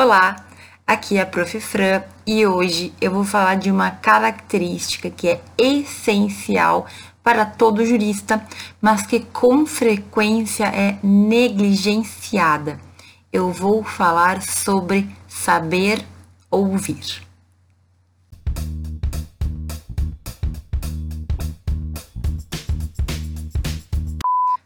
Olá, aqui é a Prof. Fran e hoje eu vou falar de uma característica que é essencial para todo jurista, mas que com frequência é negligenciada. Eu vou falar sobre saber ouvir.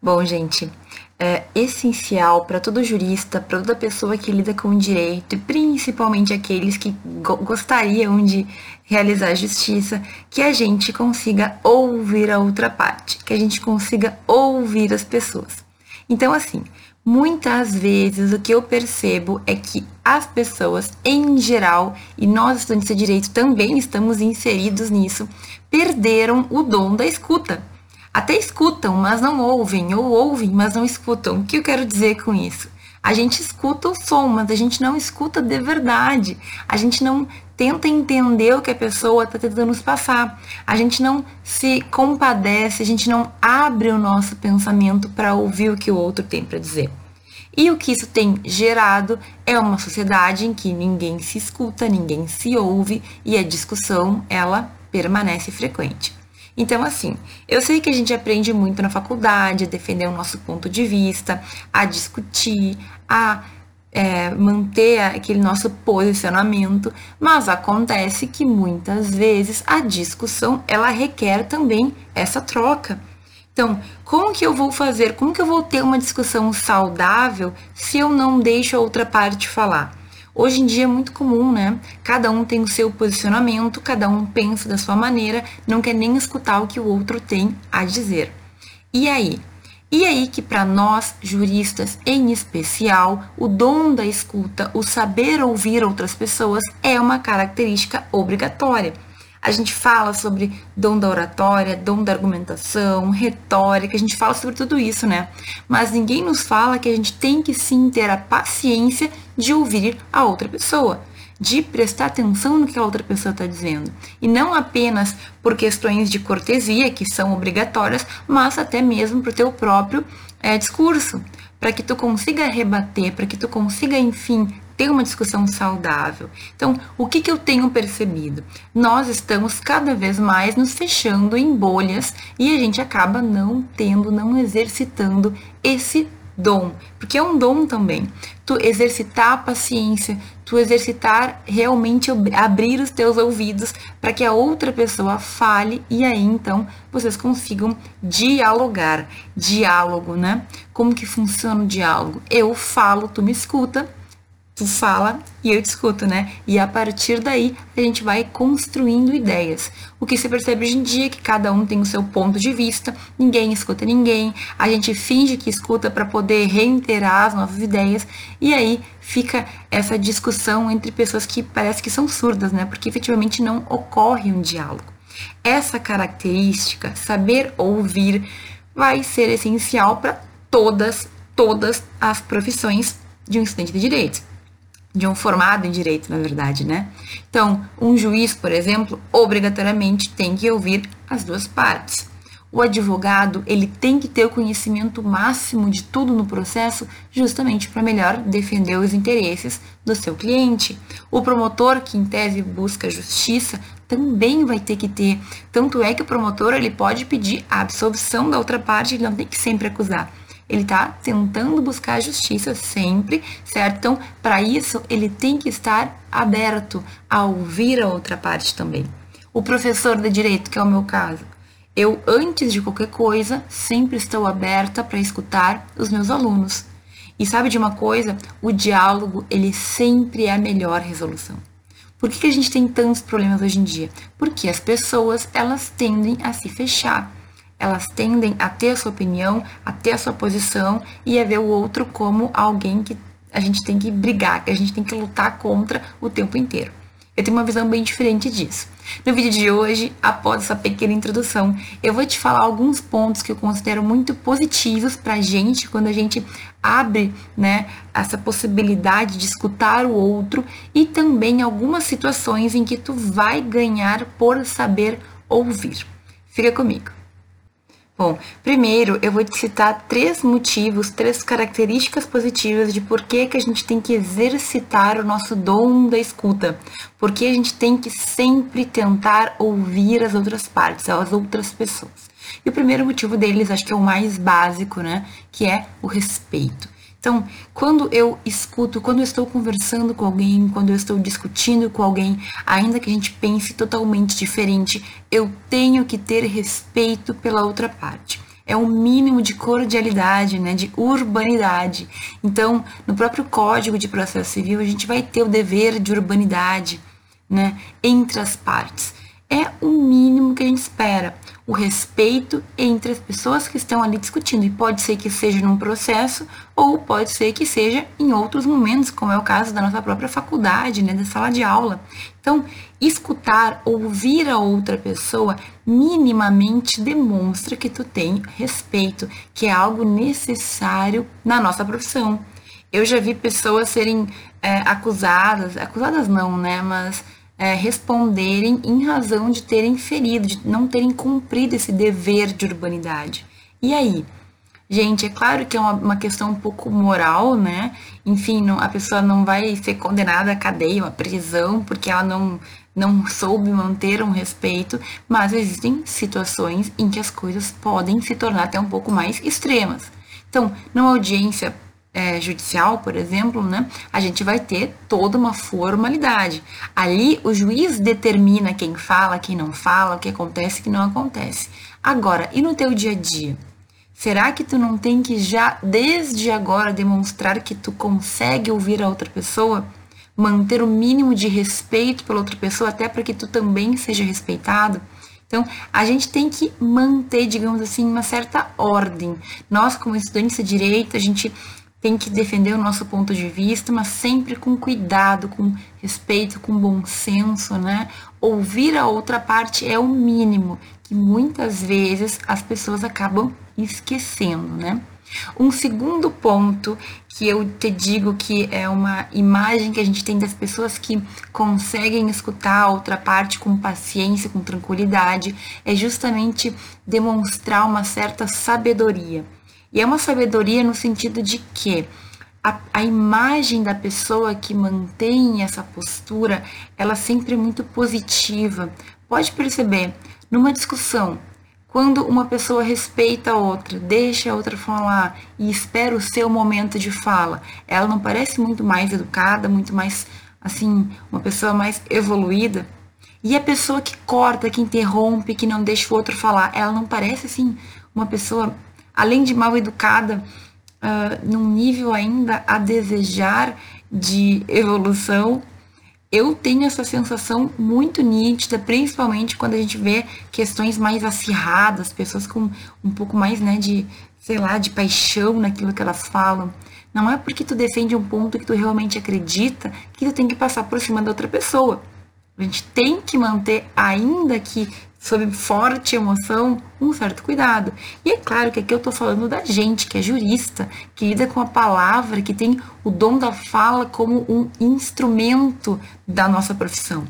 Bom, gente, é essencial para todo jurista, para toda pessoa que lida com o direito e principalmente aqueles que go gostariam de realizar justiça, que a gente consiga ouvir a outra parte, que a gente consiga ouvir as pessoas. Então, assim, muitas vezes o que eu percebo é que as pessoas, em geral, e nós estudantes de direito também estamos inseridos nisso, perderam o dom da escuta até escutam, mas não ouvem, ou ouvem, mas não escutam. O que eu quero dizer com isso? A gente escuta o som, mas a gente não escuta de verdade. A gente não tenta entender o que a pessoa está tentando nos passar. A gente não se compadece, a gente não abre o nosso pensamento para ouvir o que o outro tem para dizer. E o que isso tem gerado é uma sociedade em que ninguém se escuta, ninguém se ouve e a discussão ela permanece frequente. Então, assim, eu sei que a gente aprende muito na faculdade, a defender o nosso ponto de vista, a discutir, a é, manter aquele nosso posicionamento, mas acontece que muitas vezes a discussão ela requer também essa troca. Então, como que eu vou fazer? Como que eu vou ter uma discussão saudável se eu não deixo a outra parte falar? Hoje em dia é muito comum, né? Cada um tem o seu posicionamento, cada um pensa da sua maneira, não quer nem escutar o que o outro tem a dizer. E aí? E aí que para nós, juristas em especial, o dom da escuta, o saber ouvir outras pessoas é uma característica obrigatória. A gente fala sobre dom da oratória, dom da argumentação, retórica, a gente fala sobre tudo isso, né? Mas ninguém nos fala que a gente tem que sim ter a paciência de ouvir a outra pessoa, de prestar atenção no que a outra pessoa está dizendo. E não apenas por questões de cortesia, que são obrigatórias, mas até mesmo para o teu próprio é, discurso, para que tu consiga rebater, para que tu consiga, enfim, ter uma discussão saudável. Então, o que, que eu tenho percebido? Nós estamos cada vez mais nos fechando em bolhas e a gente acaba não tendo, não exercitando esse dom, porque é um dom também. Tu exercitar a paciência, tu exercitar realmente abrir os teus ouvidos para que a outra pessoa fale e aí então vocês consigam dialogar. Diálogo, né? Como que funciona o diálogo? Eu falo, tu me escuta, tu fala e eu discuto, né? E a partir daí a gente vai construindo ideias. O que se percebe hoje em dia é que cada um tem o seu ponto de vista, ninguém escuta ninguém, a gente finge que escuta para poder reiterar as nossas ideias e aí fica essa discussão entre pessoas que parece que são surdas, né? Porque efetivamente não ocorre um diálogo. Essa característica, saber ouvir, vai ser essencial para todas, todas as profissões de um estudante de direito de um formado em direito, na verdade, né? Então, um juiz, por exemplo, obrigatoriamente tem que ouvir as duas partes. O advogado, ele tem que ter o conhecimento máximo de tudo no processo, justamente para melhor defender os interesses do seu cliente. O promotor, que em tese busca justiça, também vai ter que ter. Tanto é que o promotor, ele pode pedir a absolvição da outra parte, ele não tem que sempre acusar ele está tentando buscar justiça sempre, certo? Então, para isso, ele tem que estar aberto a ouvir a outra parte também. O professor de direito, que é o meu caso, eu, antes de qualquer coisa, sempre estou aberta para escutar os meus alunos. E sabe de uma coisa? O diálogo, ele sempre é a melhor resolução. Por que a gente tem tantos problemas hoje em dia? Porque as pessoas, elas tendem a se fechar elas tendem a ter a sua opinião, a ter a sua posição e a ver o outro como alguém que a gente tem que brigar, que a gente tem que lutar contra o tempo inteiro. Eu tenho uma visão bem diferente disso. No vídeo de hoje, após essa pequena introdução, eu vou te falar alguns pontos que eu considero muito positivos para a gente quando a gente abre né, essa possibilidade de escutar o outro e também algumas situações em que tu vai ganhar por saber ouvir. Fica comigo. Bom, primeiro eu vou te citar três motivos, três características positivas de por que, que a gente tem que exercitar o nosso dom da escuta. Porque a gente tem que sempre tentar ouvir as outras partes, as outras pessoas. E o primeiro motivo deles, acho que é o mais básico, né? Que é o respeito. Então, quando eu escuto, quando eu estou conversando com alguém, quando eu estou discutindo com alguém, ainda que a gente pense totalmente diferente, eu tenho que ter respeito pela outra parte. É um mínimo de cordialidade, né, de urbanidade. Então, no próprio Código de Processo Civil, a gente vai ter o dever de urbanidade, né, entre as partes. É o mínimo que a gente espera o respeito entre as pessoas que estão ali discutindo. E pode ser que seja num processo, ou pode ser que seja em outros momentos, como é o caso da nossa própria faculdade, né, da sala de aula. Então, escutar, ouvir a outra pessoa, minimamente demonstra que tu tem respeito, que é algo necessário na nossa profissão. Eu já vi pessoas serem é, acusadas, acusadas não, né, mas é, responderem em razão de terem ferido, de não terem cumprido esse dever de urbanidade. E aí? Gente, é claro que é uma, uma questão um pouco moral, né? Enfim, não, a pessoa não vai ser condenada à cadeia, à prisão, porque ela não, não soube manter um respeito, mas existem situações em que as coisas podem se tornar até um pouco mais extremas. Então, numa audiência é, judicial, por exemplo, né, a gente vai ter toda uma formalidade. Ali, o juiz determina quem fala, quem não fala, o que acontece, o que não acontece. Agora, e no teu dia a dia? Será que tu não tem que já, desde agora, demonstrar que tu consegue ouvir a outra pessoa? Manter o mínimo de respeito pela outra pessoa, até para que tu também seja respeitado? Então, a gente tem que manter, digamos assim, uma certa ordem. Nós, como estudantes de direito, a gente tem que defender o nosso ponto de vista, mas sempre com cuidado, com respeito, com bom senso, né? Ouvir a outra parte é o mínimo que muitas vezes as pessoas acabam esquecendo, né? Um segundo ponto que eu te digo que é uma imagem que a gente tem das pessoas que conseguem escutar a outra parte com paciência, com tranquilidade, é justamente demonstrar uma certa sabedoria. E é uma sabedoria no sentido de que a, a, imagem da pessoa que mantém essa postura, ela sempre é muito positiva. Pode perceber, numa discussão, quando uma pessoa respeita a outra, deixa a outra falar e espera o seu momento de fala, ela não parece muito mais educada, muito mais, assim, uma pessoa mais evoluída? E a pessoa que corta, que interrompe, que não deixa o outro falar, ela não parece, assim, uma pessoa além de mal educada, uh, num nível ainda a desejar de evolução, eu tenho essa sensação muito nítida, principalmente quando a gente vê questões mais acirradas, pessoas com um pouco mais, né, de, sei lá, de paixão naquilo que elas falam. Não é porque tu defende um ponto que tu realmente acredita que tu tem que passar por cima da outra pessoa. A gente tem que manter, ainda que sob forte emoção, um certo cuidado. E é claro que aqui eu estou falando da gente, que é jurista, que lida com a palavra, que tem o dom da fala como um instrumento da nossa profissão.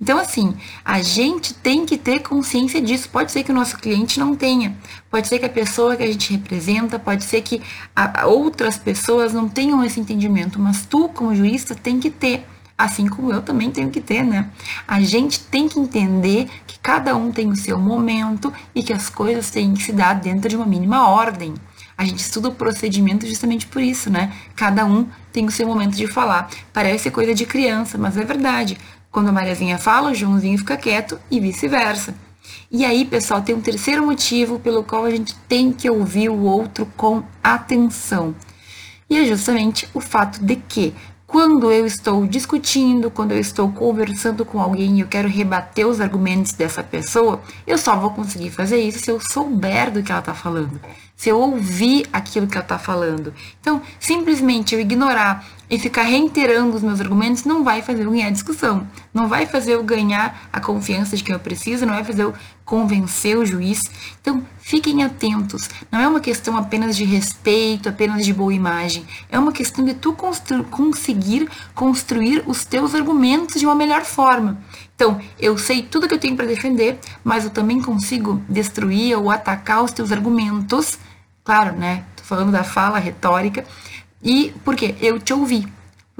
Então, assim, a gente tem que ter consciência disso. Pode ser que o nosso cliente não tenha, pode ser que a pessoa que a gente representa, pode ser que outras pessoas não tenham esse entendimento, mas tu, como jurista, tem que ter assim como eu também tenho que ter, né? A gente tem que entender que cada um tem o seu momento e que as coisas têm que se dar dentro de uma mínima ordem. A gente estuda o procedimento justamente por isso, né? Cada um tem o seu momento de falar. Parece coisa de criança, mas é verdade. Quando a Mariazinha fala, o Joãozinho fica quieto e vice-versa. E aí, pessoal, tem um terceiro motivo pelo qual a gente tem que ouvir o outro com atenção. E é justamente o fato de que quando eu estou discutindo, quando eu estou conversando com alguém e eu quero rebater os argumentos dessa pessoa, eu só vou conseguir fazer isso se eu souber do que ela está falando, se eu ouvir aquilo que ela está falando. Então, simplesmente eu ignorar e ficar reiterando os meus argumentos não vai fazer eu ganhar discussão, não vai fazer eu ganhar a confiança de quem eu preciso, não vai fazer eu convencer o juiz. Então, fiquem atentos. Não é uma questão apenas de respeito, apenas de boa imagem. É uma questão de tu conseguir conseguir construir os teus argumentos de uma melhor forma. Então, eu sei tudo que eu tenho para defender, mas eu também consigo destruir ou atacar os teus argumentos. Claro, né? Tô falando da fala retórica. E por quê? Eu te ouvi.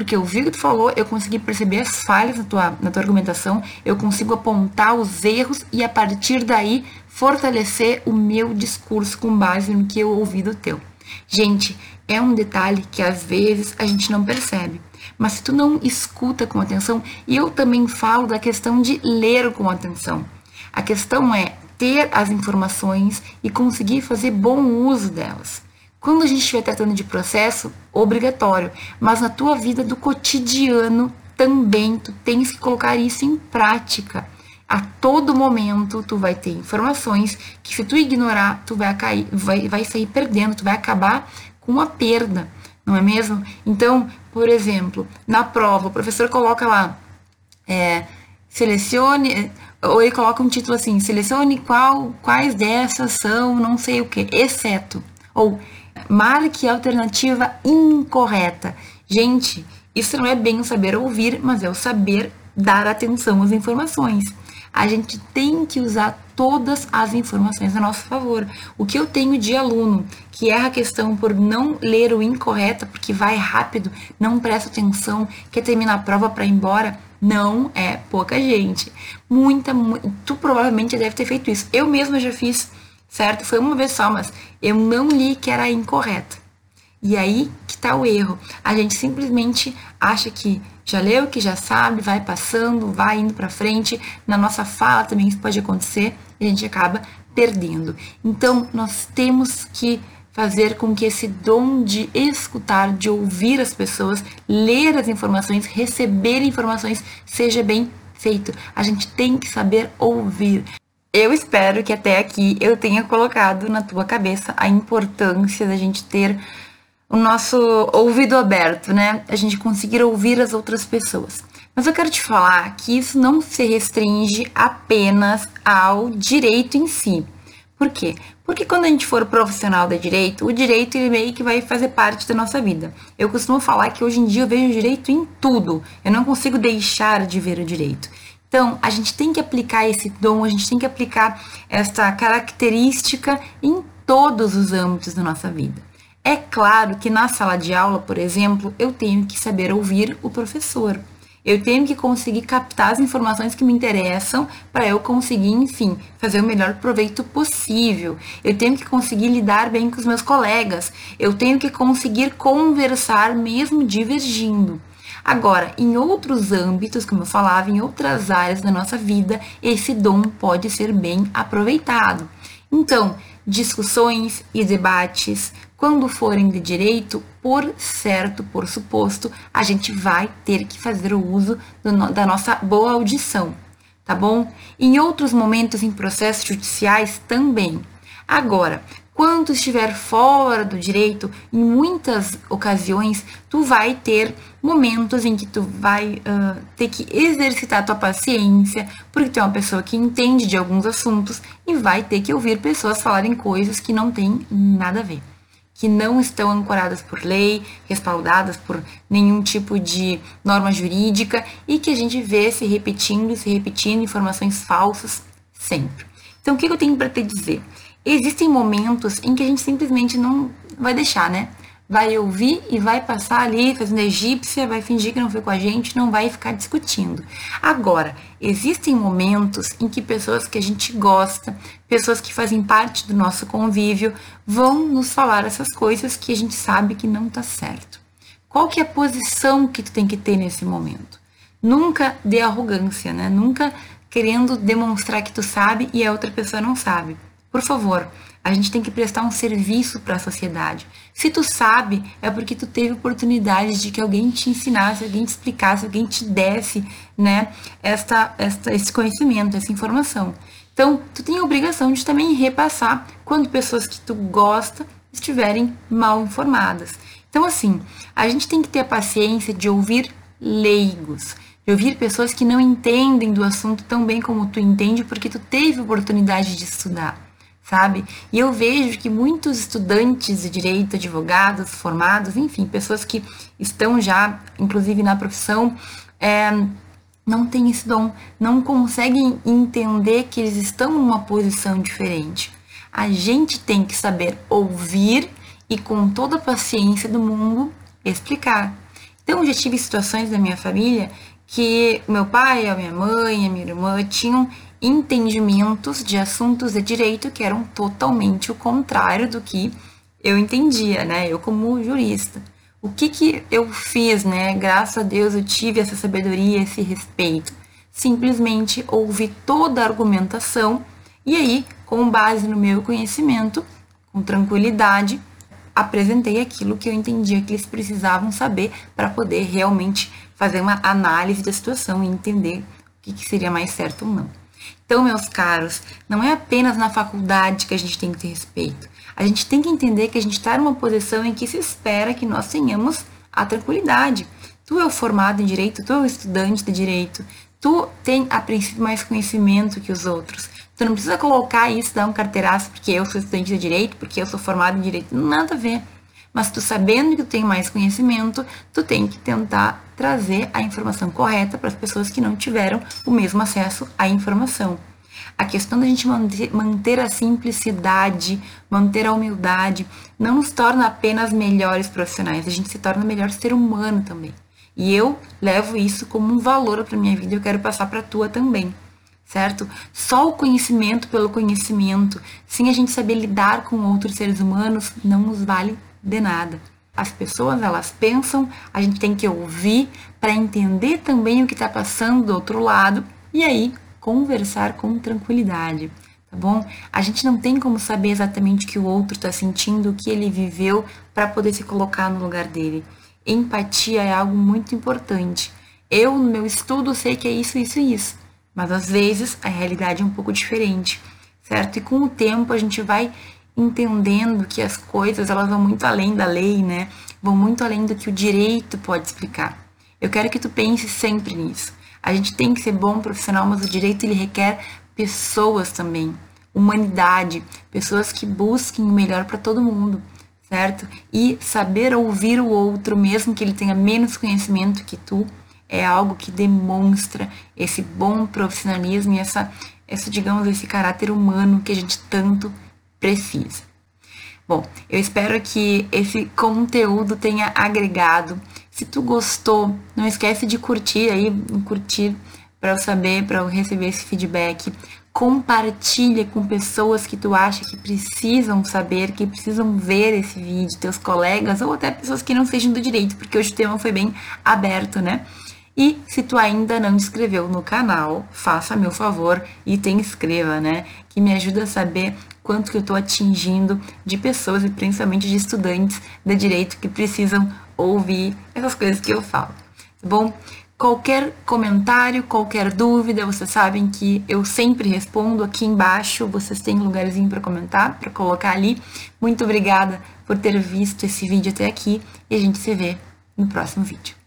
Porque eu vi o que tu falou, eu consegui perceber as falhas na tua, na tua argumentação, eu consigo apontar os erros e a partir daí fortalecer o meu discurso com base no que eu ouvi do teu. Gente, é um detalhe que às vezes a gente não percebe. Mas se tu não escuta com atenção, e eu também falo da questão de ler com atenção. A questão é ter as informações e conseguir fazer bom uso delas. Quando a gente estiver tratando de processo, obrigatório, mas na tua vida do cotidiano também tu tens que colocar isso em prática. A todo momento tu vai ter informações que se tu ignorar, tu vai cair, vai, vai sair perdendo, tu vai acabar com uma perda, não é mesmo? Então, por exemplo, na prova, o professor coloca lá, é, selecione, ou ele coloca um título assim, selecione qual, quais dessas são não sei o que, exceto, ou Marque a alternativa incorreta. Gente, isso não é bem o saber ouvir, mas é o saber dar atenção às informações. A gente tem que usar todas as informações a nosso favor. O que eu tenho de aluno que erra a questão por não ler o incorreto, porque vai rápido, não presta atenção, quer terminar a prova para ir embora, não é pouca gente. Muita, tu provavelmente deve ter feito isso. Eu mesma já fiz certo? Foi uma vez só, mas eu não li que era incorreta. E aí que tá o erro. A gente simplesmente acha que já leu, que já sabe, vai passando, vai indo para frente. Na nossa fala também isso pode acontecer e a gente acaba perdendo. Então, nós temos que fazer com que esse dom de escutar, de ouvir as pessoas, ler as informações, receber informações seja bem feito. A gente tem que saber ouvir. Eu espero que até aqui eu tenha colocado na tua cabeça a importância da gente ter o nosso ouvido aberto, né? A gente conseguir ouvir as outras pessoas. Mas eu quero te falar que isso não se restringe apenas ao direito em si. Por quê? Porque quando a gente for profissional da direito, o direito ele meio que vai fazer parte da nossa vida. Eu costumo falar que hoje em dia eu vejo o direito em tudo. Eu não consigo deixar de ver o direito. Então, a gente tem que aplicar esse dom, a gente tem que aplicar essa característica em todos os âmbitos da nossa vida. É claro que na sala de aula, por exemplo, eu tenho que saber ouvir o professor. Eu tenho que conseguir captar as informações que me interessam para eu conseguir, enfim, fazer o melhor proveito possível. Eu tenho que conseguir lidar bem com os meus colegas. Eu tenho que conseguir conversar mesmo divergindo. Agora, em outros âmbitos, como eu falava, em outras áreas da nossa vida, esse dom pode ser bem aproveitado. Então, discussões e debates, quando forem de direito, por certo, por suposto, a gente vai ter que fazer o uso do, da nossa boa audição, tá bom? Em outros momentos em processos judiciais também. Agora, quando estiver fora do direito, em muitas ocasiões, tu vai ter momentos em que tu vai uh, ter que exercitar tua paciência, porque tu é uma pessoa que entende de alguns assuntos e vai ter que ouvir pessoas falarem coisas que não têm nada a ver, que não estão ancoradas por lei, respaldadas por nenhum tipo de norma jurídica e que a gente vê se repetindo se repetindo informações falsas sempre. Então, o que eu tenho para te dizer? Existem momentos em que a gente simplesmente não vai deixar, né? Vai ouvir e vai passar ali fazendo egípcia, vai fingir que não foi com a gente, não vai ficar discutindo. Agora, existem momentos em que pessoas que a gente gosta, pessoas que fazem parte do nosso convívio, vão nos falar essas coisas que a gente sabe que não tá certo. Qual que é a posição que tu tem que ter nesse momento? Nunca dê arrogância, né? Nunca querendo demonstrar que tu sabe e a outra pessoa não sabe. Por favor, a gente tem que prestar um serviço para a sociedade. Se tu sabe, é porque tu teve oportunidade de que alguém te ensinasse, alguém te explicasse, alguém te desse, né, esta, esta, esse conhecimento, essa informação. Então, tu tem a obrigação de também repassar quando pessoas que tu gosta estiverem mal informadas. Então, assim, a gente tem que ter a paciência de ouvir leigos, de ouvir pessoas que não entendem do assunto tão bem como tu entende, porque tu teve oportunidade de estudar. Sabe? E eu vejo que muitos estudantes de direito, advogados, formados, enfim, pessoas que estão já, inclusive na profissão, é, não têm esse dom, não conseguem entender que eles estão numa posição diferente. A gente tem que saber ouvir e, com toda a paciência do mundo, explicar. Então, já tive situações da minha família que meu pai, a minha mãe, a minha irmã tinham entendimentos de assuntos de direito que eram totalmente o contrário do que eu entendia, né? Eu como jurista. O que que eu fiz, né? Graças a Deus eu tive essa sabedoria, esse respeito. Simplesmente ouvi toda a argumentação e aí, com base no meu conhecimento, com tranquilidade, apresentei aquilo que eu entendia que eles precisavam saber para poder realmente fazer uma análise da situação e entender o que, que seria mais certo ou não. Então, meus caros, não é apenas na faculdade que a gente tem que ter respeito. A gente tem que entender que a gente está numa posição em que se espera que nós tenhamos a tranquilidade. Tu é o formado em direito, tu é o estudante de direito, tu tem a princípio mais conhecimento que os outros. Tu não precisa colocar isso, dar um carteiraço porque eu sou estudante de direito, porque eu sou formado em direito, nada a ver. Mas tu sabendo que tu tem mais conhecimento, tu tem que tentar trazer a informação correta para as pessoas que não tiveram o mesmo acesso à informação. A questão da gente manter, a simplicidade, manter a humildade, não nos torna apenas melhores profissionais, a gente se torna melhor ser humano também. E eu levo isso como um valor para minha vida e eu quero passar para a tua também, certo? Só o conhecimento pelo conhecimento, sem a gente saber lidar com outros seres humanos, não nos vale de nada. As pessoas elas pensam, a gente tem que ouvir para entender também o que está passando do outro lado e aí conversar com tranquilidade, tá bom? A gente não tem como saber exatamente o que o outro está sentindo, o que ele viveu para poder se colocar no lugar dele. Empatia é algo muito importante. Eu, no meu estudo, sei que é isso, isso e isso, mas às vezes a realidade é um pouco diferente, certo? E com o tempo a gente vai entendendo que as coisas elas vão muito além da lei, né? Vão muito além do que o direito pode explicar. Eu quero que tu pense sempre nisso. A gente tem que ser bom profissional, mas o direito ele requer pessoas também, humanidade, pessoas que busquem o melhor para todo mundo, certo? E saber ouvir o outro, mesmo que ele tenha menos conhecimento que tu, é algo que demonstra esse bom profissionalismo e essa, essa digamos, esse caráter humano que a gente tanto precisa. Bom, eu espero que esse conteúdo tenha agregado. Se tu gostou, não esquece de curtir aí, curtir para eu saber, para eu receber esse feedback. Compartilha com pessoas que tu acha que precisam saber, que precisam ver esse vídeo, teus colegas ou até pessoas que não sejam do direito, porque hoje o tema foi bem aberto, né? E se tu ainda não inscreveu no canal, faça meu favor e te inscreva, né? Que me ajuda a saber quanto que eu estou atingindo de pessoas e principalmente de estudantes de direito que precisam ouvir essas coisas que eu falo. Tá bom? Qualquer comentário, qualquer dúvida, vocês sabem que eu sempre respondo aqui embaixo. Vocês têm lugarzinho para comentar, para colocar ali. Muito obrigada por ter visto esse vídeo até aqui e a gente se vê no próximo vídeo.